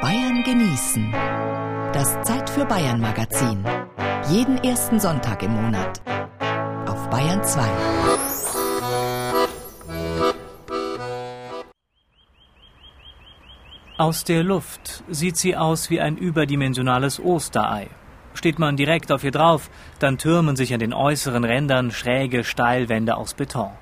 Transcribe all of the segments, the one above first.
Bayern genießen. Das Zeit für Bayern Magazin. Jeden ersten Sonntag im Monat. Auf Bayern 2. Aus der Luft sieht sie aus wie ein überdimensionales Osterei. Steht man direkt auf ihr drauf, dann türmen sich an den äußeren Rändern schräge Steilwände aus Beton.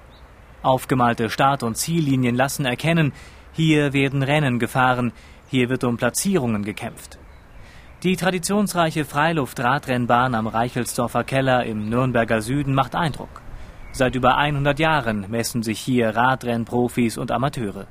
Aufgemalte Start- und Ziellinien lassen erkennen, hier werden Rennen gefahren, hier wird um Platzierungen gekämpft. Die traditionsreiche Freiluft-Radrennbahn am Reichelsdorfer Keller im Nürnberger Süden macht Eindruck. Seit über 100 Jahren messen sich hier Radrennprofis und Amateure.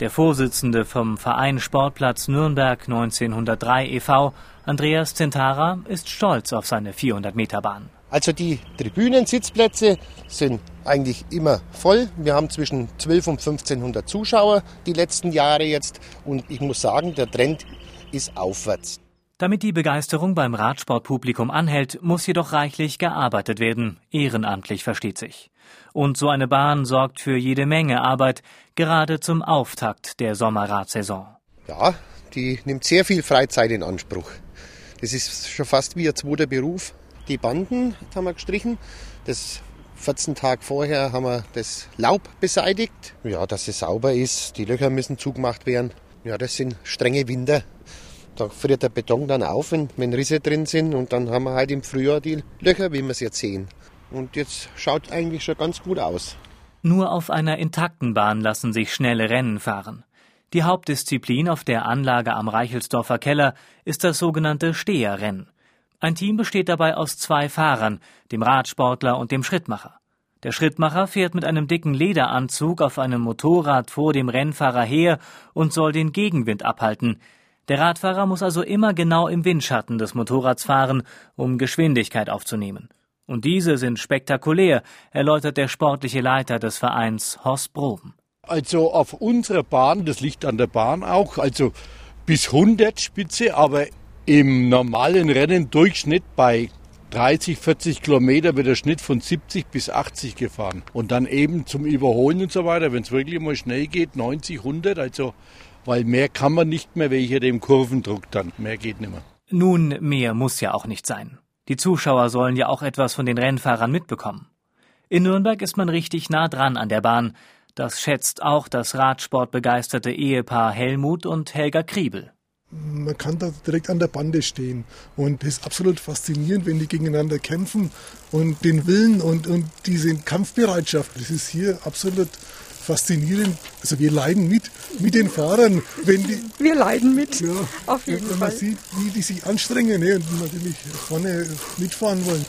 Der Vorsitzende vom Verein Sportplatz Nürnberg 1903 e.V., Andreas Zentara, ist stolz auf seine 400-Meter-Bahn. Also die Tribünensitzplätze sind eigentlich immer voll. Wir haben zwischen 12 und 1500 Zuschauer die letzten Jahre jetzt und ich muss sagen, der Trend ist aufwärts. Damit die Begeisterung beim Radsportpublikum anhält, muss jedoch reichlich gearbeitet werden, ehrenamtlich versteht sich. Und so eine Bahn sorgt für jede Menge Arbeit, gerade zum Auftakt der Sommerradsaison. Ja, die nimmt sehr viel Freizeit in Anspruch. Das ist schon fast wie ein zweiter Beruf. Die Banden haben wir gestrichen. Das 14 Tage vorher haben wir das Laub beseitigt. Ja, dass es sauber ist. Die Löcher müssen zugemacht werden. Ja, das sind strenge Winter. Da friert der Beton dann auf, wenn, wenn Risse drin sind. Und dann haben wir halt im Frühjahr die Löcher, wie wir es jetzt sehen. Und jetzt schaut eigentlich schon ganz gut aus. Nur auf einer intakten Bahn lassen sich schnelle Rennen fahren. Die Hauptdisziplin auf der Anlage am Reichelsdorfer Keller ist das sogenannte Steherrennen. Ein Team besteht dabei aus zwei Fahrern, dem Radsportler und dem Schrittmacher. Der Schrittmacher fährt mit einem dicken Lederanzug auf einem Motorrad vor dem Rennfahrer her und soll den Gegenwind abhalten. Der Radfahrer muss also immer genau im Windschatten des Motorrads fahren, um Geschwindigkeit aufzunehmen. Und diese sind spektakulär, erläutert der sportliche Leiter des Vereins Horst Broben. Also auf unserer Bahn, das liegt an der Bahn auch, also bis 100 Spitze, aber im normalen Rennen Durchschnitt bei 30, 40 Kilometer wird der Schnitt von 70 bis 80 gefahren. Und dann eben zum Überholen und so weiter, wenn es wirklich mal schnell geht, 90, 100, also weil mehr kann man nicht mehr welcher dem Kurvendruck dann. Mehr geht nicht mehr. Nun, mehr muss ja auch nicht sein. Die Zuschauer sollen ja auch etwas von den Rennfahrern mitbekommen. In Nürnberg ist man richtig nah dran an der Bahn. Das schätzt auch das Radsportbegeisterte Ehepaar Helmut und Helga Kriebel man kann da direkt an der Bande stehen. Und das ist absolut faszinierend, wenn die gegeneinander kämpfen und den Willen und, und diese Kampfbereitschaft. Das ist hier absolut faszinierend. Also wir leiden mit, mit den Fahrern. Wenn die, wir leiden mit, ja, auf jeden wenn Fall. man sieht, wie die sich anstrengen ne, und natürlich vorne mitfahren wollen.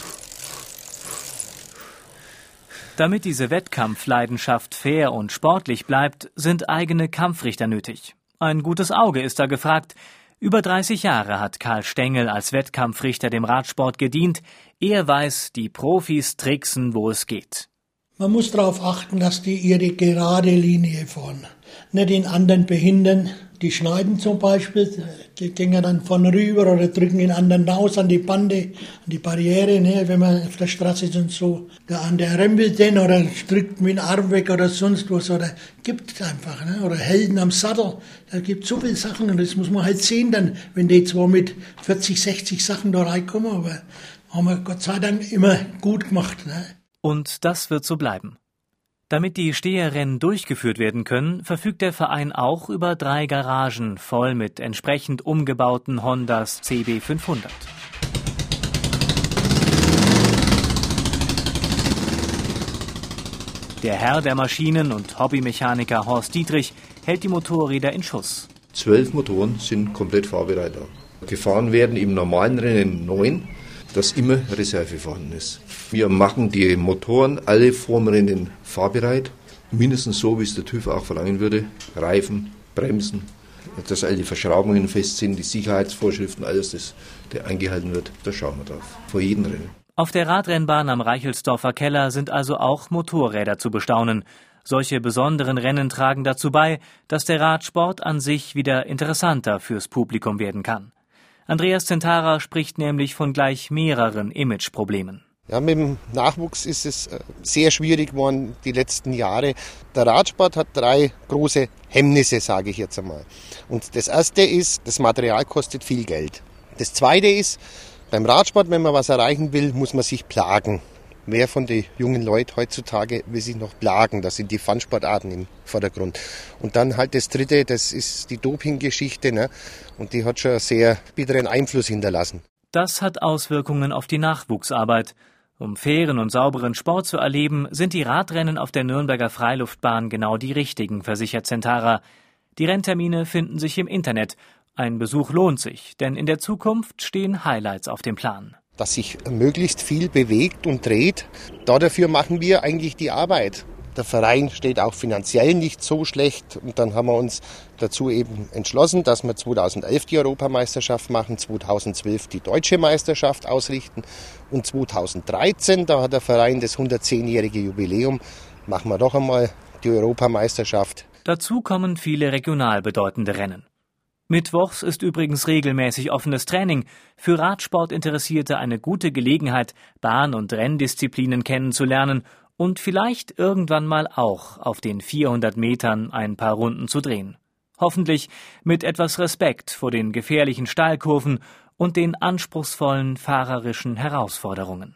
Damit diese Wettkampfleidenschaft fair und sportlich bleibt, sind eigene Kampfrichter nötig. Ein gutes Auge ist da gefragt. Über 30 Jahre hat Karl Stengel als Wettkampfrichter dem Radsport gedient. Er weiß, die Profis tricksen, wo es geht. Man muss darauf achten, dass die ihre gerade Linie fahren. Nicht den anderen behindern. Die schneiden zum Beispiel, die gehen dann von rüber oder drücken den anderen raus an die Bande, an die Barriere, ne, wenn man auf der Straße ist und so. Der andere rempelt den oder drückt mit dem Arm weg oder sonst was oder gibt einfach, ne, oder Helden am Sattel. Da gibt so viele Sachen und das muss man halt sehen dann, wenn die zwar mit 40, 60 Sachen da reinkommen, aber haben wir Gott sei Dank immer gut gemacht. Ne. Und das wird so bleiben. Damit die Steherrennen durchgeführt werden können, verfügt der Verein auch über drei Garagen voll mit entsprechend umgebauten Hondas CB500. Der Herr der Maschinen und Hobbymechaniker Horst Dietrich hält die Motorräder in Schuss. Zwölf Motoren sind komplett fahrbereit. Gefahren werden im normalen Rennen neun, dass immer Reserve vorhanden ist. Wir machen die Motoren alle vorm Rennen fahrbereit, mindestens so, wie es der TÜV auch verlangen würde. Reifen, Bremsen, dass all die Verschraubungen fest sind, die Sicherheitsvorschriften, alles, das, der eingehalten wird, da schauen wir drauf. Vor jedem Rennen. Auf der Radrennbahn am Reichelsdorfer Keller sind also auch Motorräder zu bestaunen. Solche besonderen Rennen tragen dazu bei, dass der Radsport an sich wieder interessanter fürs Publikum werden kann. Andreas Zentara spricht nämlich von gleich mehreren Imageproblemen. Ja, mit dem Nachwuchs ist es äh, sehr schwierig geworden die letzten Jahre. Der Radsport hat drei große Hemmnisse, sage ich jetzt einmal. Und das erste ist, das Material kostet viel Geld. Das zweite ist, beim Radsport, wenn man was erreichen will, muss man sich plagen. Wer von den jungen Leuten heutzutage will sich noch plagen? Das sind die Fun-Sportarten im Vordergrund. Und dann halt das dritte, das ist die Doping-Geschichte. Ne? Und die hat schon sehr bitteren Einfluss hinterlassen. Das hat Auswirkungen auf die Nachwuchsarbeit. Um fairen und sauberen Sport zu erleben, sind die Radrennen auf der Nürnberger Freiluftbahn genau die richtigen, versichert Centara. Die Renntermine finden sich im Internet. Ein Besuch lohnt sich, denn in der Zukunft stehen Highlights auf dem Plan dass sich möglichst viel bewegt und dreht. Dafür machen wir eigentlich die Arbeit. Der Verein steht auch finanziell nicht so schlecht und dann haben wir uns dazu eben entschlossen, dass wir 2011 die Europameisterschaft machen, 2012 die deutsche Meisterschaft ausrichten und 2013, da hat der Verein das 110-jährige Jubiläum, machen wir doch einmal die Europameisterschaft. Dazu kommen viele regional bedeutende Rennen. Mittwochs ist übrigens regelmäßig offenes Training. Für Radsportinteressierte eine gute Gelegenheit, Bahn- und Renndisziplinen kennenzulernen und vielleicht irgendwann mal auch auf den 400 Metern ein paar Runden zu drehen. Hoffentlich mit etwas Respekt vor den gefährlichen Steilkurven und den anspruchsvollen fahrerischen Herausforderungen.